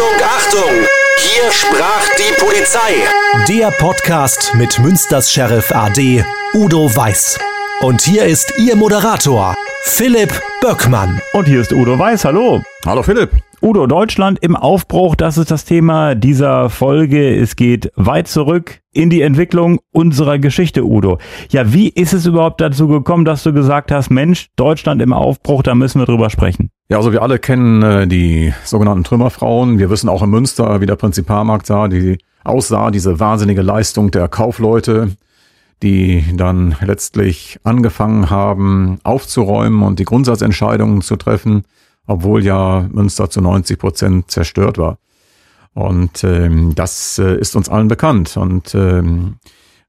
Achtung, Achtung! Hier sprach die Polizei. Der Podcast mit Münsters Sheriff AD Udo Weiß. Und hier ist Ihr Moderator, Philipp Böckmann. Und hier ist Udo Weiß. Hallo. Hallo Philipp. Udo, Deutschland im Aufbruch, das ist das Thema dieser Folge. Es geht weit zurück in die Entwicklung unserer Geschichte, Udo. Ja, wie ist es überhaupt dazu gekommen, dass du gesagt hast, Mensch, Deutschland im Aufbruch, da müssen wir drüber sprechen? Ja, also wir alle kennen äh, die sogenannten Trümmerfrauen. Wir wissen auch in Münster, wie der Prinzipalmarkt sah, die aussah, diese wahnsinnige Leistung der Kaufleute, die dann letztlich angefangen haben aufzuräumen und die Grundsatzentscheidungen zu treffen obwohl ja Münster zu 90 Prozent zerstört war. Und ähm, das äh, ist uns allen bekannt. Und ähm,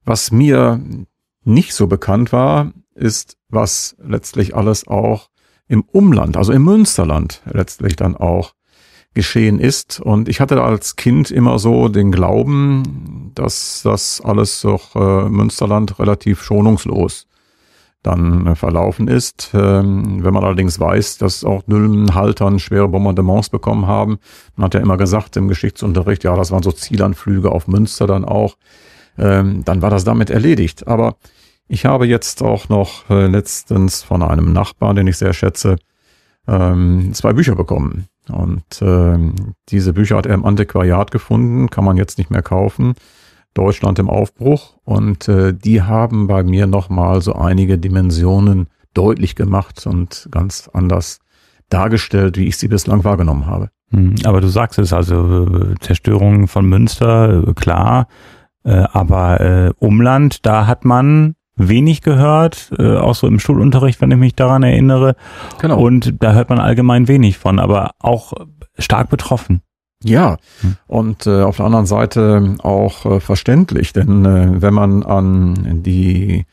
was mir nicht so bekannt war, ist, was letztlich alles auch im Umland, also im Münsterland letztlich dann auch geschehen ist. Und ich hatte als Kind immer so den Glauben, dass das alles doch äh, Münsterland relativ schonungslos dann äh, verlaufen ist. Ähm, wenn man allerdings weiß, dass auch Nullenhaltern schwere Bombardements bekommen haben, man hat ja immer gesagt im Geschichtsunterricht, ja, das waren so Zielanflüge auf Münster dann auch, ähm, dann war das damit erledigt. Aber ich habe jetzt auch noch äh, letztens von einem Nachbarn, den ich sehr schätze, ähm, zwei Bücher bekommen. Und diese Bücher hat er im Antiquariat gefunden, kann man jetzt nicht mehr kaufen. Deutschland im Aufbruch und äh, die haben bei mir nochmal so einige Dimensionen deutlich gemacht und ganz anders dargestellt, wie ich sie bislang wahrgenommen habe. Hm, aber du sagst es, also äh, Zerstörung von Münster, äh, klar, äh, aber äh, Umland, da hat man wenig gehört, äh, auch so im Schulunterricht, wenn ich mich daran erinnere. Genau. Und da hört man allgemein wenig von, aber auch stark betroffen. Ja, hm. und äh, auf der anderen Seite auch äh, verständlich, denn äh, wenn man an die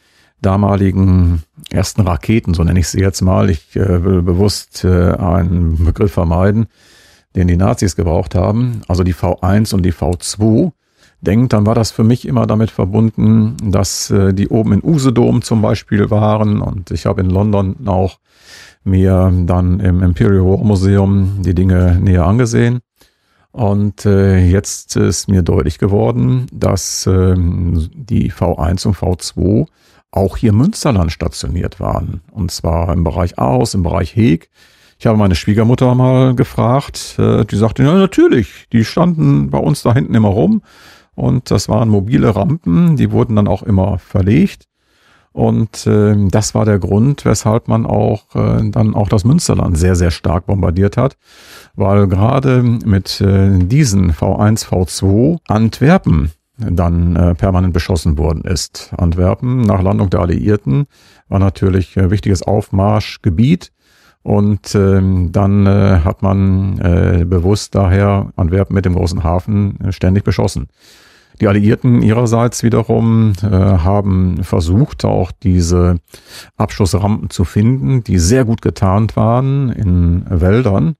damaligen ersten Raketen, so nenne ich sie jetzt mal, ich äh, will bewusst äh, einen Begriff vermeiden, den die Nazis gebraucht haben, also die V1 und die V2, denkt, dann war das für mich immer damit verbunden, dass äh, die oben in Usedom zum Beispiel waren und ich habe in London auch mir dann im Imperial War Museum die Dinge näher angesehen. Und äh, jetzt ist mir deutlich geworden, dass äh, die V1 und V2 auch hier im Münsterland stationiert waren. Und zwar im Bereich Aarhus, im Bereich Heeg. Ich habe meine Schwiegermutter mal gefragt, äh, die sagte, ja natürlich, die standen bei uns da hinten immer rum. Und das waren mobile Rampen, die wurden dann auch immer verlegt. Und äh, das war der Grund, weshalb man auch äh, dann auch das Münsterland sehr, sehr stark bombardiert hat, weil gerade mit äh, diesen V1, V2 Antwerpen dann äh, permanent beschossen worden ist. Antwerpen nach Landung der Alliierten war natürlich äh, wichtiges Aufmarschgebiet. Und äh, dann äh, hat man äh, bewusst daher Antwerpen mit dem großen Hafen äh, ständig beschossen. Die Alliierten ihrerseits wiederum äh, haben versucht, auch diese Abschussrampen zu finden, die sehr gut getarnt waren in Wäldern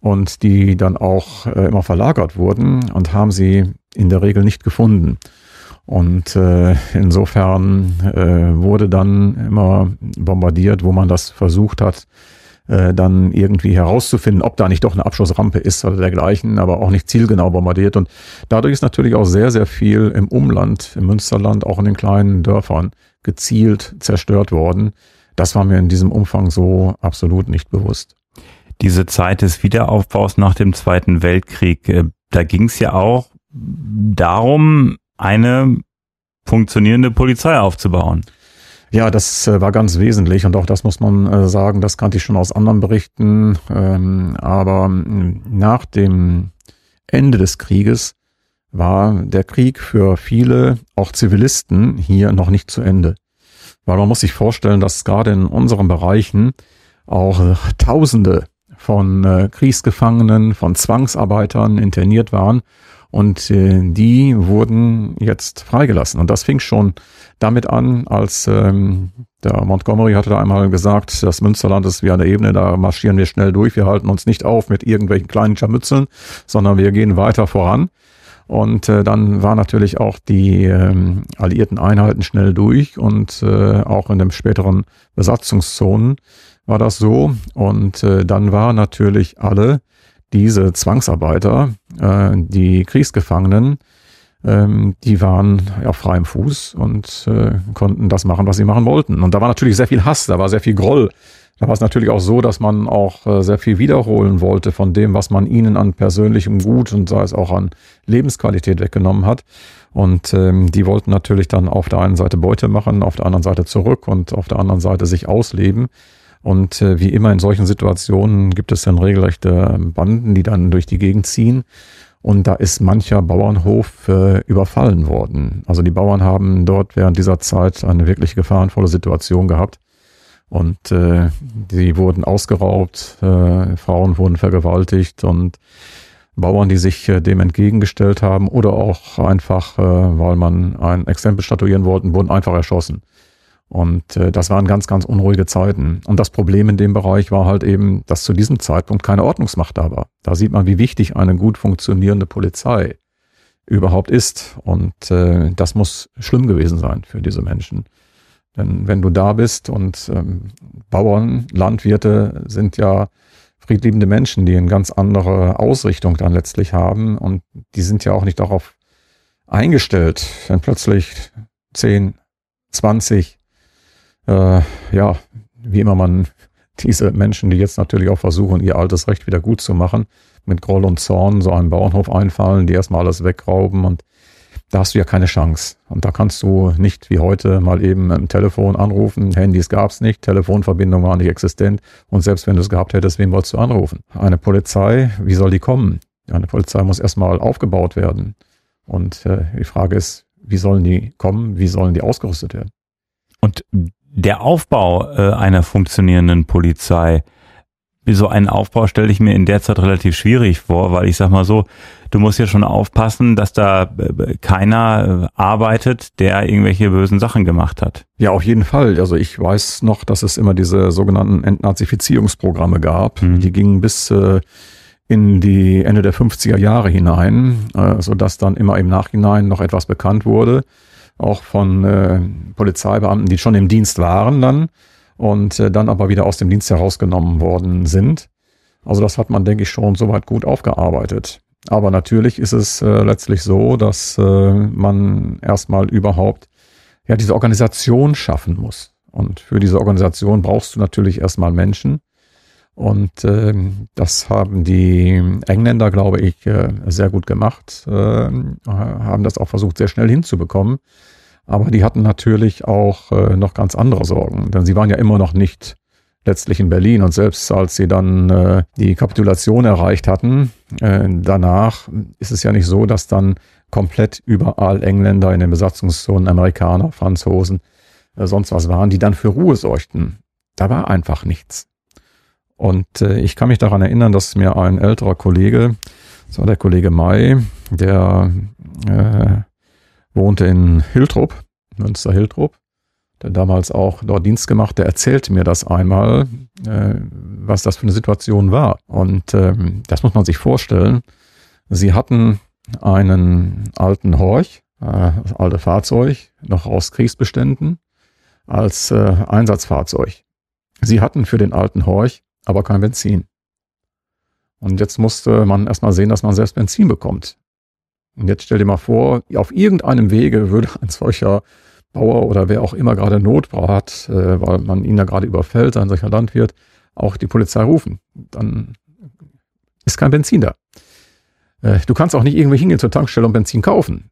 und die dann auch äh, immer verlagert wurden und haben sie in der Regel nicht gefunden. Und äh, insofern äh, wurde dann immer bombardiert, wo man das versucht hat, äh, dann irgendwie herauszufinden, ob da nicht doch eine Abschussrampe ist oder dergleichen, aber auch nicht zielgenau bombardiert. Und dadurch ist natürlich auch sehr, sehr viel im Umland, im Münsterland, auch in den kleinen Dörfern gezielt zerstört worden. Das war mir in diesem Umfang so absolut nicht bewusst. Diese Zeit des Wiederaufbaus nach dem Zweiten Weltkrieg, äh, da ging es ja auch darum, eine funktionierende Polizei aufzubauen. Ja, das äh, war ganz wesentlich und auch das muss man äh, sagen, das kannte ich schon aus anderen Berichten. Ähm, aber hm, nach dem Ende des Krieges war der Krieg für viele, auch Zivilisten, hier noch nicht zu Ende. Weil man muss sich vorstellen, dass gerade in unseren Bereichen auch äh, Tausende von Kriegsgefangenen, von Zwangsarbeitern interniert waren und äh, die wurden jetzt freigelassen. Und das fing schon damit an, als ähm, der Montgomery hatte da einmal gesagt, das Münsterland ist wie eine Ebene, da marschieren wir schnell durch, wir halten uns nicht auf mit irgendwelchen kleinen Scharmützeln, sondern wir gehen weiter voran. Und äh, dann war natürlich auch die ähm, alliierten Einheiten schnell durch und äh, auch in den späteren Besatzungszonen war das so. Und äh, dann waren natürlich alle diese Zwangsarbeiter, äh, die Kriegsgefangenen, ähm, die waren auf freiem Fuß und äh, konnten das machen, was sie machen wollten. Und da war natürlich sehr viel Hass, da war sehr viel Groll. Da war es natürlich auch so, dass man auch äh, sehr viel wiederholen wollte von dem, was man ihnen an persönlichem Gut und sei es auch an Lebensqualität weggenommen hat. Und ähm, die wollten natürlich dann auf der einen Seite Beute machen, auf der anderen Seite zurück und auf der anderen Seite sich ausleben. Und äh, wie immer in solchen Situationen gibt es dann regelrechte Banden, die dann durch die Gegend ziehen. Und da ist mancher Bauernhof äh, überfallen worden. Also die Bauern haben dort während dieser Zeit eine wirklich gefahrenvolle Situation gehabt. Und äh, die wurden ausgeraubt, äh, Frauen wurden vergewaltigt und Bauern, die sich äh, dem entgegengestellt haben oder auch einfach, äh, weil man ein Exempel statuieren wollten, wurden einfach erschossen. Und äh, das waren ganz, ganz unruhige Zeiten. Und das Problem in dem Bereich war halt eben, dass zu diesem Zeitpunkt keine Ordnungsmacht da war. Da sieht man, wie wichtig eine gut funktionierende Polizei überhaupt ist. Und äh, das muss schlimm gewesen sein für diese Menschen. Denn wenn du da bist und ähm, Bauern, Landwirte sind ja friedliebende Menschen, die eine ganz andere Ausrichtung dann letztlich haben. Und die sind ja auch nicht darauf eingestellt, wenn plötzlich 10, 20 äh, ja, wie immer man diese Menschen, die jetzt natürlich auch versuchen, ihr altes Recht wieder gut zu machen, mit Groll und Zorn so einen Bauernhof einfallen, die erstmal alles wegrauben und da hast du ja keine Chance. Und da kannst du nicht wie heute mal eben im Telefon anrufen. Handys gab's nicht, Telefonverbindung war nicht existent. Und selbst wenn du es gehabt hättest, wen wolltest du anrufen? Eine Polizei, wie soll die kommen? Eine Polizei muss erstmal aufgebaut werden. Und äh, die Frage ist, wie sollen die kommen? Wie sollen die ausgerüstet werden? Und der Aufbau äh, einer funktionierenden Polizei, so einen Aufbau stelle ich mir in der Zeit relativ schwierig vor, weil ich sag mal so, du musst ja schon aufpassen, dass da äh, keiner äh, arbeitet, der irgendwelche bösen Sachen gemacht hat. Ja, auf jeden Fall. Also ich weiß noch, dass es immer diese sogenannten Entnazifizierungsprogramme gab. Mhm. Die gingen bis äh, in die Ende der 50er Jahre hinein, äh, so dass dann immer im Nachhinein noch etwas bekannt wurde auch von äh, Polizeibeamten, die schon im Dienst waren dann und äh, dann aber wieder aus dem Dienst herausgenommen worden sind. Also das hat man, denke ich, schon soweit gut aufgearbeitet. Aber natürlich ist es äh, letztlich so, dass äh, man erstmal überhaupt ja diese Organisation schaffen muss. Und für diese Organisation brauchst du natürlich erstmal Menschen. Und äh, das haben die Engländer, glaube ich, äh, sehr gut gemacht, äh, haben das auch versucht, sehr schnell hinzubekommen. Aber die hatten natürlich auch äh, noch ganz andere Sorgen, denn sie waren ja immer noch nicht letztlich in Berlin. Und selbst als sie dann äh, die Kapitulation erreicht hatten, äh, danach ist es ja nicht so, dass dann komplett überall Engländer in den Besatzungszonen, Amerikaner, Franzosen, äh, sonst was waren, die dann für Ruhe sorgten. Da war einfach nichts. Und äh, ich kann mich daran erinnern, dass mir ein älterer Kollege, das war der Kollege May, der äh, wohnte in Hiltrup, Münster Hiltrup, der damals auch dort Dienst gemacht, der erzählte mir das einmal, äh, was das für eine Situation war. Und äh, das muss man sich vorstellen. Sie hatten einen alten Horch, äh, alte Fahrzeug, noch aus Kriegsbeständen, als äh, Einsatzfahrzeug. Sie hatten für den alten Horch aber kein Benzin. Und jetzt musste man erstmal sehen, dass man selbst Benzin bekommt. Und jetzt stell dir mal vor, auf irgendeinem Wege würde ein solcher Bauer oder wer auch immer gerade Not hat, äh, weil man ihn da gerade überfällt, ein solcher Landwirt, auch die Polizei rufen. Dann ist kein Benzin da. Äh, du kannst auch nicht irgendwie hingehen zur Tankstelle und Benzin kaufen.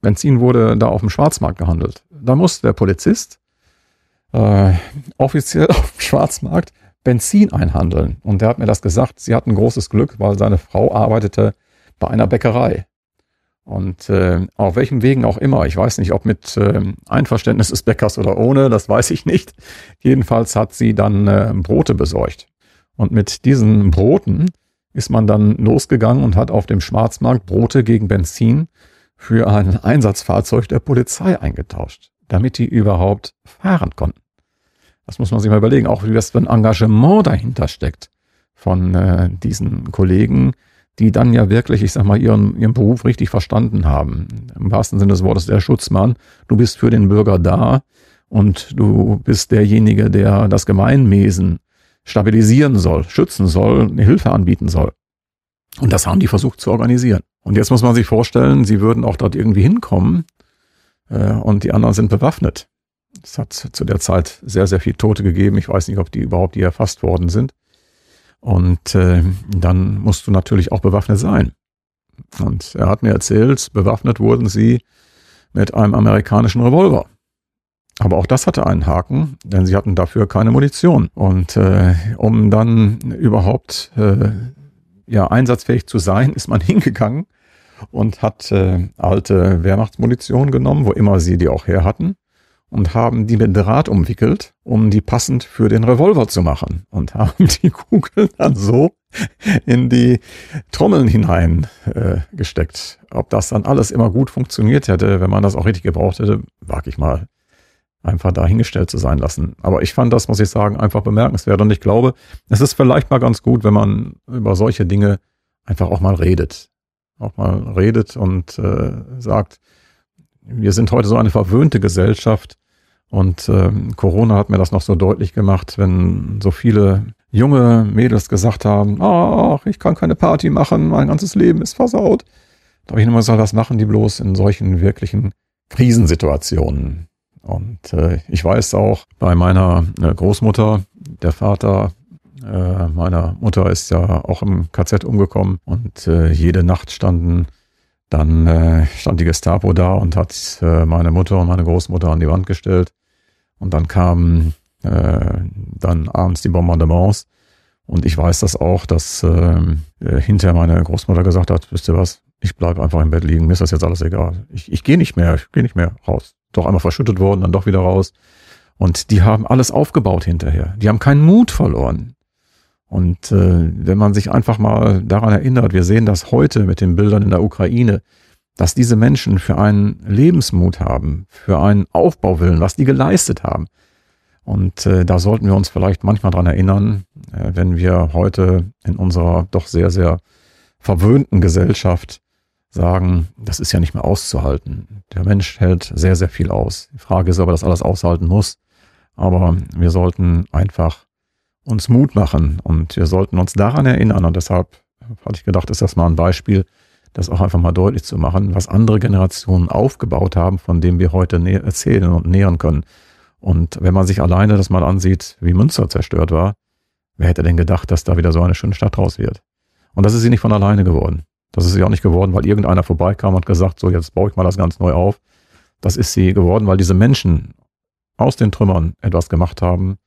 Benzin wurde da auf dem Schwarzmarkt gehandelt. Da muss der Polizist äh, offiziell auf dem Schwarzmarkt Benzin einhandeln. Und der hat mir das gesagt. Sie hatten großes Glück, weil seine Frau arbeitete bei einer Bäckerei. Und äh, auf welchem Wegen auch immer, ich weiß nicht, ob mit äh, Einverständnis des Bäckers oder ohne, das weiß ich nicht. Jedenfalls hat sie dann äh, Brote besorgt. Und mit diesen Broten ist man dann losgegangen und hat auf dem Schwarzmarkt Brote gegen Benzin für ein Einsatzfahrzeug der Polizei eingetauscht, damit die überhaupt fahren konnten. Das muss man sich mal überlegen, auch wie das für ein Engagement dahinter steckt von äh, diesen Kollegen, die dann ja wirklich, ich sag mal, ihren, ihren Beruf richtig verstanden haben. Im wahrsten Sinne des Wortes der Schutzmann. Du bist für den Bürger da und du bist derjenige, der das Gemeinwesen stabilisieren soll, schützen soll, eine Hilfe anbieten soll. Und das haben die versucht zu organisieren. Und jetzt muss man sich vorstellen, sie würden auch dort irgendwie hinkommen äh, und die anderen sind bewaffnet. Es hat zu der Zeit sehr, sehr viel Tote gegeben. Ich weiß nicht, ob die überhaupt die erfasst worden sind. Und äh, dann musst du natürlich auch bewaffnet sein. Und er hat mir erzählt, bewaffnet wurden sie mit einem amerikanischen Revolver. Aber auch das hatte einen Haken, denn sie hatten dafür keine Munition. Und äh, um dann überhaupt äh, ja, einsatzfähig zu sein, ist man hingegangen und hat äh, alte Wehrmachtsmunition genommen, wo immer sie die auch her hatten, und haben die mit Draht umwickelt, um die passend für den Revolver zu machen. Und haben die Kugeln dann so in die Trommeln hinein äh, gesteckt. Ob das dann alles immer gut funktioniert hätte, wenn man das auch richtig gebraucht hätte, wage ich mal einfach dahingestellt zu sein lassen. Aber ich fand das, muss ich sagen, einfach bemerkenswert. Und ich glaube, es ist vielleicht mal ganz gut, wenn man über solche Dinge einfach auch mal redet. Auch mal redet und äh, sagt, wir sind heute so eine verwöhnte Gesellschaft. Und äh, Corona hat mir das noch so deutlich gemacht, wenn so viele junge Mädels gesagt haben, ach, ich kann keine Party machen, mein ganzes Leben ist versaut. Da habe ich immer gesagt, was machen die bloß in solchen wirklichen Krisensituationen? Und äh, ich weiß auch bei meiner äh, Großmutter, der Vater äh, meiner Mutter ist ja auch im KZ umgekommen und äh, jede Nacht standen dann äh, stand die Gestapo da und hat äh, meine Mutter und meine Großmutter an die Wand gestellt. Und dann kamen äh, dann abends die Bombardements. Und ich weiß das auch, dass äh, äh hinterher meine Großmutter gesagt hat, wisst ihr was, ich bleibe einfach im Bett liegen, mir ist das jetzt alles egal. Ich, ich gehe nicht mehr, ich gehe nicht mehr raus doch einmal verschüttet worden, dann doch wieder raus. Und die haben alles aufgebaut hinterher. Die haben keinen Mut verloren. Und äh, wenn man sich einfach mal daran erinnert, wir sehen das heute mit den Bildern in der Ukraine, dass diese Menschen für einen Lebensmut haben, für einen Aufbauwillen, was die geleistet haben. Und äh, da sollten wir uns vielleicht manchmal dran erinnern, äh, wenn wir heute in unserer doch sehr, sehr verwöhnten Gesellschaft sagen, das ist ja nicht mehr auszuhalten. Der Mensch hält sehr, sehr viel aus. Die Frage ist, ob er das alles aushalten muss. Aber wir sollten einfach uns Mut machen und wir sollten uns daran erinnern. Und deshalb hatte ich gedacht, ist das mal ein Beispiel, das auch einfach mal deutlich zu machen, was andere Generationen aufgebaut haben, von dem wir heute erzählen und nähern können. Und wenn man sich alleine das mal ansieht, wie Münster zerstört war, wer hätte denn gedacht, dass da wieder so eine schöne Stadt raus wird? Und das ist sie nicht von alleine geworden. Das ist sie auch nicht geworden, weil irgendeiner vorbeikam und gesagt, so jetzt baue ich mal das ganz neu auf. Das ist sie geworden, weil diese Menschen aus den Trümmern etwas gemacht haben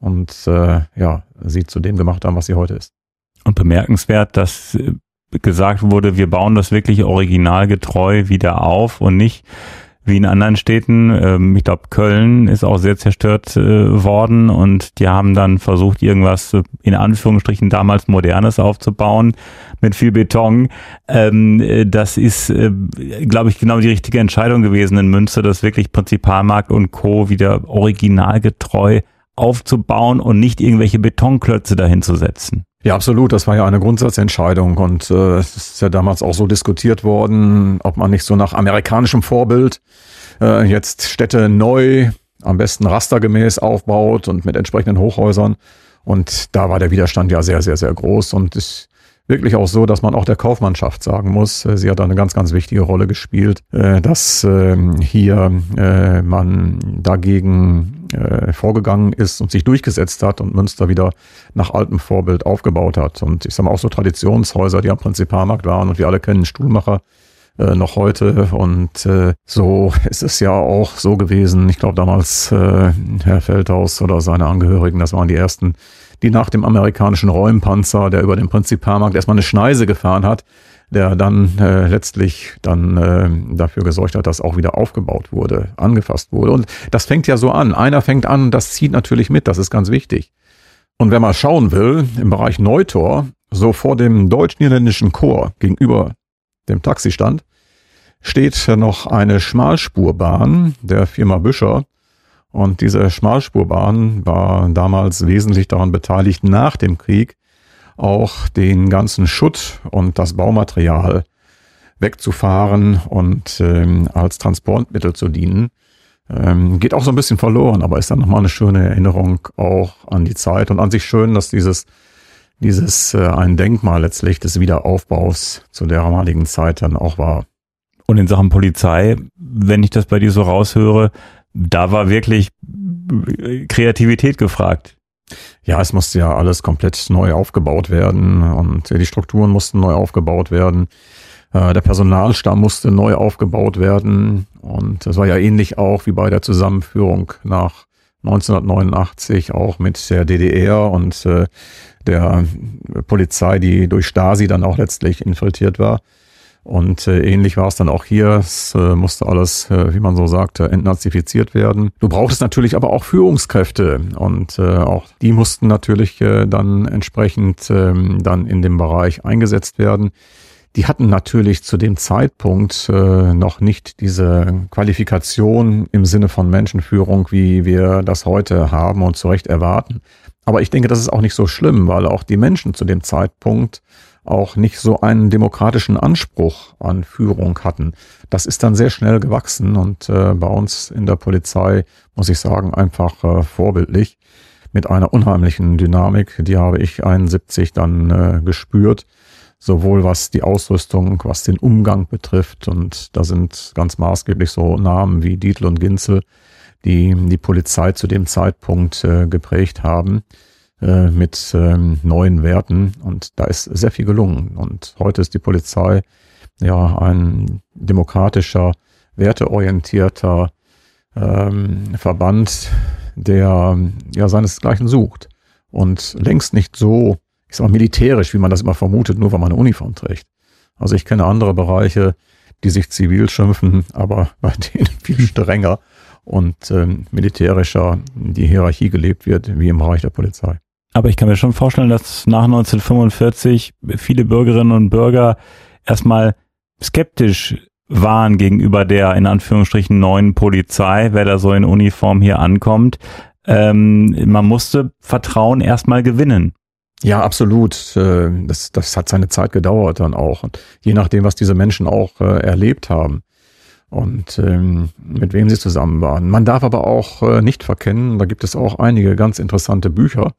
und äh, ja, sie zu dem gemacht haben, was sie heute ist. Und bemerkenswert, dass äh, gesagt wurde, wir bauen das wirklich originalgetreu wieder auf und nicht wie in anderen Städten. Ähm, ich glaube, Köln ist auch sehr zerstört äh, worden und die haben dann versucht, irgendwas äh, in Anführungsstrichen damals Modernes aufzubauen mit viel Beton. Ähm, äh, das ist, glaube ich, genau die richtige Entscheidung gewesen in Münster, das wirklich Prinzipalmarkt und Co. wieder originalgetreu aufzubauen und nicht irgendwelche Betonklötze dahin zu setzen. Ja, absolut. Das war ja eine Grundsatzentscheidung und äh, es ist ja damals auch so diskutiert worden, ob man nicht so nach amerikanischem Vorbild äh, jetzt Städte neu, am besten rastergemäß aufbaut und mit entsprechenden Hochhäusern. Und da war der Widerstand ja sehr, sehr, sehr groß und ich wirklich auch so, dass man auch der Kaufmannschaft sagen muss, äh, sie hat eine ganz, ganz wichtige Rolle gespielt, äh, dass ähm, hier äh, man dagegen vorgegangen ist und sich durchgesetzt hat und Münster wieder nach altem Vorbild aufgebaut hat. Und ich sage mal auch so Traditionshäuser, die am Prinzipalmarkt waren und wir alle kennen Stuhlmacher, äh, noch heute. Und äh, so ist es ja auch so gewesen. Ich glaube damals äh, Herr Feldhaus oder seine Angehörigen, das waren die ersten, die nach dem amerikanischen Räumpanzer, der über den Prinzipalmarkt erstmal eine Schneise gefahren hat, der dann äh, letztlich dann äh, dafür gesorgt hat, dass auch wieder aufgebaut wurde, angefasst wurde. Und das fängt ja so an. Einer fängt an, das zieht natürlich mit, das ist ganz wichtig. Und wenn man schauen will, im Bereich Neutor, so vor dem deutsch-niederländischen Chor gegenüber dem Taxistand, steht noch eine Schmalspurbahn der Firma Büscher. Und diese Schmalspurbahn war damals wesentlich daran beteiligt, nach dem Krieg auch den ganzen Schutt und das Baumaterial wegzufahren und ähm, als Transportmittel zu dienen. Ähm, geht auch so ein bisschen verloren, aber ist dann nochmal eine schöne Erinnerung auch an die Zeit und an sich schön, dass dieses dieses äh, ein Denkmal letztlich des Wiederaufbaus zu der damaligen Zeit dann auch war. Und in Sachen Polizei, wenn ich das bei dir so raushöre, da war wirklich Kreativität gefragt. Ja, es musste ja alles komplett neu aufgebaut werden und die Strukturen mussten neu aufgebaut werden. Äh, der Personalstamm musste neu aufgebaut werden und das war ja ähnlich auch wie bei der Zusammenführung nach 1989 auch mit der DDR und äh, der Polizei, die durch Stasi dann auch letztlich infiltriert war. Und äh, ähnlich war es dann auch hier. Es äh, musste alles, äh, wie man so sagte, entnazifiziert werden. Du brauchtest natürlich aber auch Führungskräfte und äh, auch die mussten natürlich äh, dann entsprechend äh, dann in dem Bereich eingesetzt werden. Die hatten natürlich zu dem Zeitpunkt äh, noch nicht diese Qualifikation im Sinne von Menschenführung, wie wir das heute haben und zu Recht erwarten. Aber ich denke, das ist auch nicht so schlimm, weil auch die Menschen zu dem Zeitpunkt auch nicht so einen demokratischen Anspruch an Führung hatten. Das ist dann sehr schnell gewachsen und äh, bei uns in der Polizei, muss ich sagen, einfach äh, vorbildlich mit einer unheimlichen Dynamik. Die habe ich 71 dann äh, gespürt, sowohl was die Ausrüstung, was den Umgang betrifft. Und da sind ganz maßgeblich so Namen wie Dietl und Ginzel, die die Polizei zu dem Zeitpunkt äh, geprägt haben. Äh, mit ähm, neuen Werten und da ist sehr viel gelungen. Und heute ist die Polizei ja ein demokratischer, werteorientierter ähm, Verband, der ja seinesgleichen sucht und längst nicht so, ich sag mal, militärisch, wie man das immer vermutet, nur weil man eine Uniform trägt. Also ich kenne andere Bereiche, die sich zivil schimpfen, aber bei denen viel strenger und ähm, militärischer die Hierarchie gelebt wird, wie im Bereich der Polizei. Aber ich kann mir schon vorstellen, dass nach 1945 viele Bürgerinnen und Bürger erstmal skeptisch waren gegenüber der in Anführungsstrichen neuen Polizei, wer da so in Uniform hier ankommt. Ähm, man musste Vertrauen erstmal gewinnen. Ja, absolut. Äh, das, das hat seine Zeit gedauert dann auch. Und je nachdem, was diese Menschen auch äh, erlebt haben und ähm, mit wem sie zusammen waren. Man darf aber auch äh, nicht verkennen, da gibt es auch einige ganz interessante Bücher,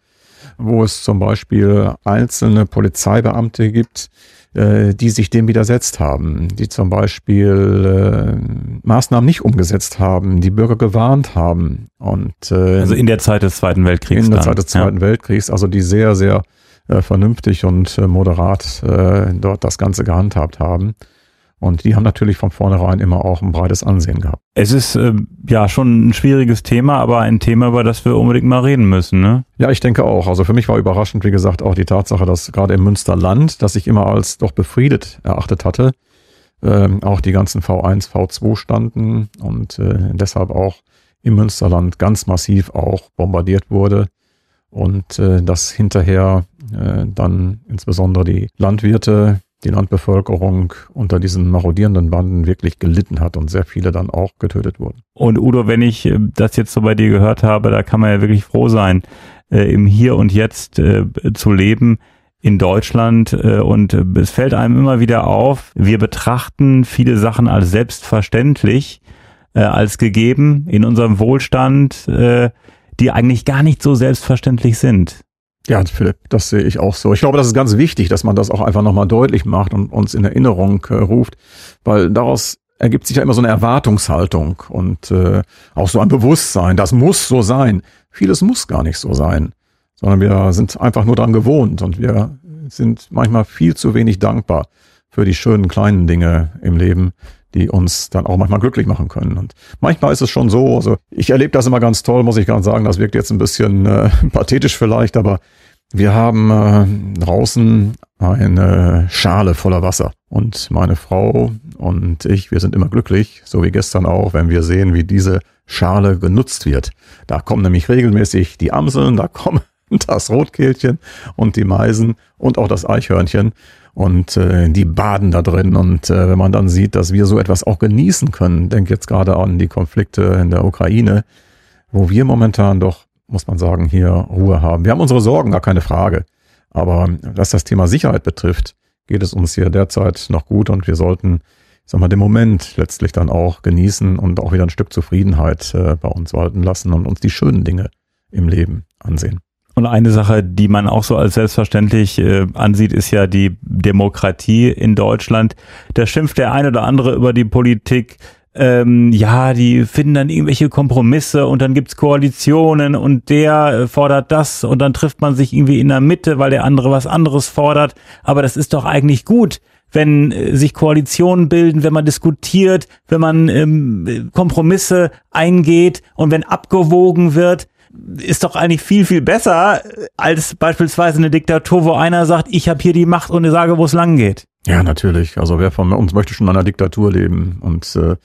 wo es zum Beispiel einzelne Polizeibeamte gibt, äh, die sich dem widersetzt haben, die zum Beispiel äh, Maßnahmen nicht umgesetzt haben, die Bürger gewarnt haben. Und, äh, also in der Zeit des Zweiten Weltkriegs. In der dann. Zeit des Zweiten ja. Weltkriegs, also die sehr, sehr äh, vernünftig und äh, moderat äh, dort das Ganze gehandhabt haben. Und die haben natürlich von vornherein immer auch ein breites Ansehen gehabt. Es ist äh, ja schon ein schwieriges Thema, aber ein Thema, über das wir unbedingt mal reden müssen, ne? Ja, ich denke auch. Also für mich war überraschend, wie gesagt, auch die Tatsache, dass gerade im Münsterland, das ich immer als doch befriedet erachtet hatte, äh, auch die ganzen V1, V2 standen und äh, deshalb auch im Münsterland ganz massiv auch bombardiert wurde und äh, dass hinterher äh, dann insbesondere die Landwirte die Landbevölkerung unter diesen marodierenden Banden wirklich gelitten hat und sehr viele dann auch getötet wurden. Und Udo, wenn ich äh, das jetzt so bei dir gehört habe, da kann man ja wirklich froh sein, äh, im Hier und Jetzt äh, zu leben in Deutschland und es fällt einem immer wieder auf, wir betrachten viele Sachen als selbstverständlich, als gegeben in unserem Wohlstand, die eigentlich gar nicht so selbstverständlich sind. Ja, Philipp, das sehe ich auch so. Ich glaube, das ist ganz wichtig, dass man das auch einfach nochmal deutlich macht und uns in Erinnerung äh, ruft, weil daraus ergibt sich ja immer so eine Erwartungshaltung und äh, auch so ein Bewusstsein. Das muss so sein. Vieles muss gar nicht so sein, sondern wir sind einfach nur daran gewohnt und wir sind manchmal viel zu wenig dankbar für die schönen kleinen Dinge im Leben, die uns dann auch manchmal glücklich machen können. Und manchmal ist es schon so, also ich erlebe das immer ganz toll, muss ich ganz sagen, das wirkt jetzt ein bisschen äh, pathetisch vielleicht, aber wir haben äh, draußen eine Schale voller Wasser und meine Frau und ich, wir sind immer glücklich, so wie gestern auch, wenn wir sehen, wie diese Schale genutzt wird. Da kommen nämlich regelmäßig die Amseln, da kommen das Rotkehlchen und die Meisen und auch das Eichhörnchen und äh, die baden da drin. Und äh, wenn man dann sieht, dass wir so etwas auch genießen können, denke jetzt gerade an die Konflikte in der Ukraine, wo wir momentan doch, muss man sagen, hier Ruhe haben. Wir haben unsere Sorgen, gar keine Frage. Aber was das Thema Sicherheit betrifft, geht es uns hier derzeit noch gut und wir sollten, ich sag mal, den Moment letztlich dann auch genießen und auch wieder ein Stück Zufriedenheit äh, bei uns walten lassen und uns die schönen Dinge im Leben ansehen. Und eine Sache, die man auch so als selbstverständlich äh, ansieht, ist ja die Demokratie in Deutschland. Da schimpft der ein oder andere über die Politik. Ähm, ja, die finden dann irgendwelche Kompromisse und dann gibt's Koalitionen und der äh, fordert das und dann trifft man sich irgendwie in der Mitte, weil der andere was anderes fordert. Aber das ist doch eigentlich gut wenn äh, sich Koalitionen bilden, wenn man diskutiert, wenn man ähm, Kompromisse eingeht und wenn abgewogen wird, ist doch eigentlich viel, viel besser als beispielsweise eine Diktatur, wo einer sagt, ich habe hier die Macht und ich sage, wo es lang geht. Ja, natürlich. Also wer von uns möchte schon in einer Diktatur leben und äh,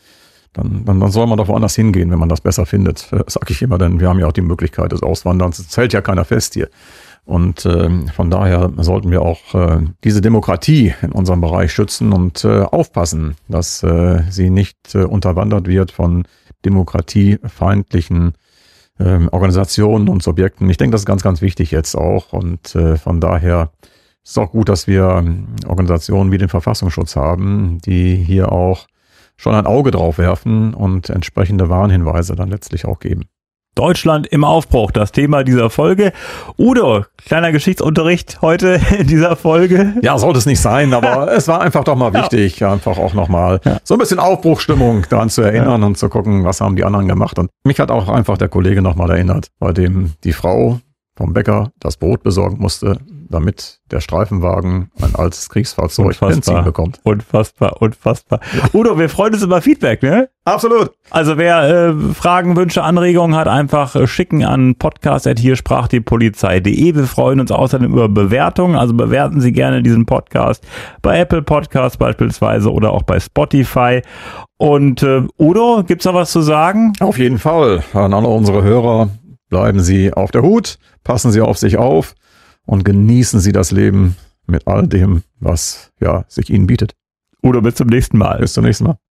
dann, dann, dann soll man doch woanders hingehen, wenn man das besser findet. Äh, sag ich immer, denn wir haben ja auch die Möglichkeit des Auswanderns. Es hält ja keiner fest hier. Und äh, von daher sollten wir auch äh, diese Demokratie in unserem Bereich schützen und äh, aufpassen, dass äh, sie nicht äh, unterwandert wird von demokratiefeindlichen äh, Organisationen und Subjekten. Ich denke, das ist ganz, ganz wichtig jetzt auch. Und äh, von daher ist es auch gut, dass wir ähm, Organisationen wie den Verfassungsschutz haben, die hier auch schon ein Auge drauf werfen und entsprechende Warnhinweise dann letztlich auch geben. Deutschland im Aufbruch, das Thema dieser Folge. Udo, kleiner Geschichtsunterricht heute in dieser Folge. Ja, sollte es nicht sein, aber es war einfach doch mal wichtig, ja. einfach auch nochmal ja. so ein bisschen Aufbruchstimmung daran zu erinnern ja. und zu gucken, was haben die anderen gemacht. Und mich hat auch einfach der Kollege nochmal erinnert, bei dem die Frau vom Bäcker das Brot besorgen musste, damit der Streifenwagen ein altes Kriegsfahrzeug unfassbar, Benzin bekommt. Unfassbar, unfassbar. Udo, wir freuen uns über Feedback, ne? Absolut. Also wer äh, Fragen, Wünsche, Anregungen hat, einfach äh, schicken an podcast.hiersprachdiepolizei.de. Wir freuen uns außerdem über Bewertungen. Also bewerten Sie gerne diesen Podcast bei Apple Podcasts beispielsweise oder auch bei Spotify. Und äh, Udo, gibt's noch was zu sagen? Auf jeden Fall. An alle unsere Hörer, bleiben Sie auf der Hut, passen Sie auf sich auf und genießen Sie das Leben mit all dem, was ja sich Ihnen bietet. Oder bis zum nächsten Mal. Bis zum nächsten Mal.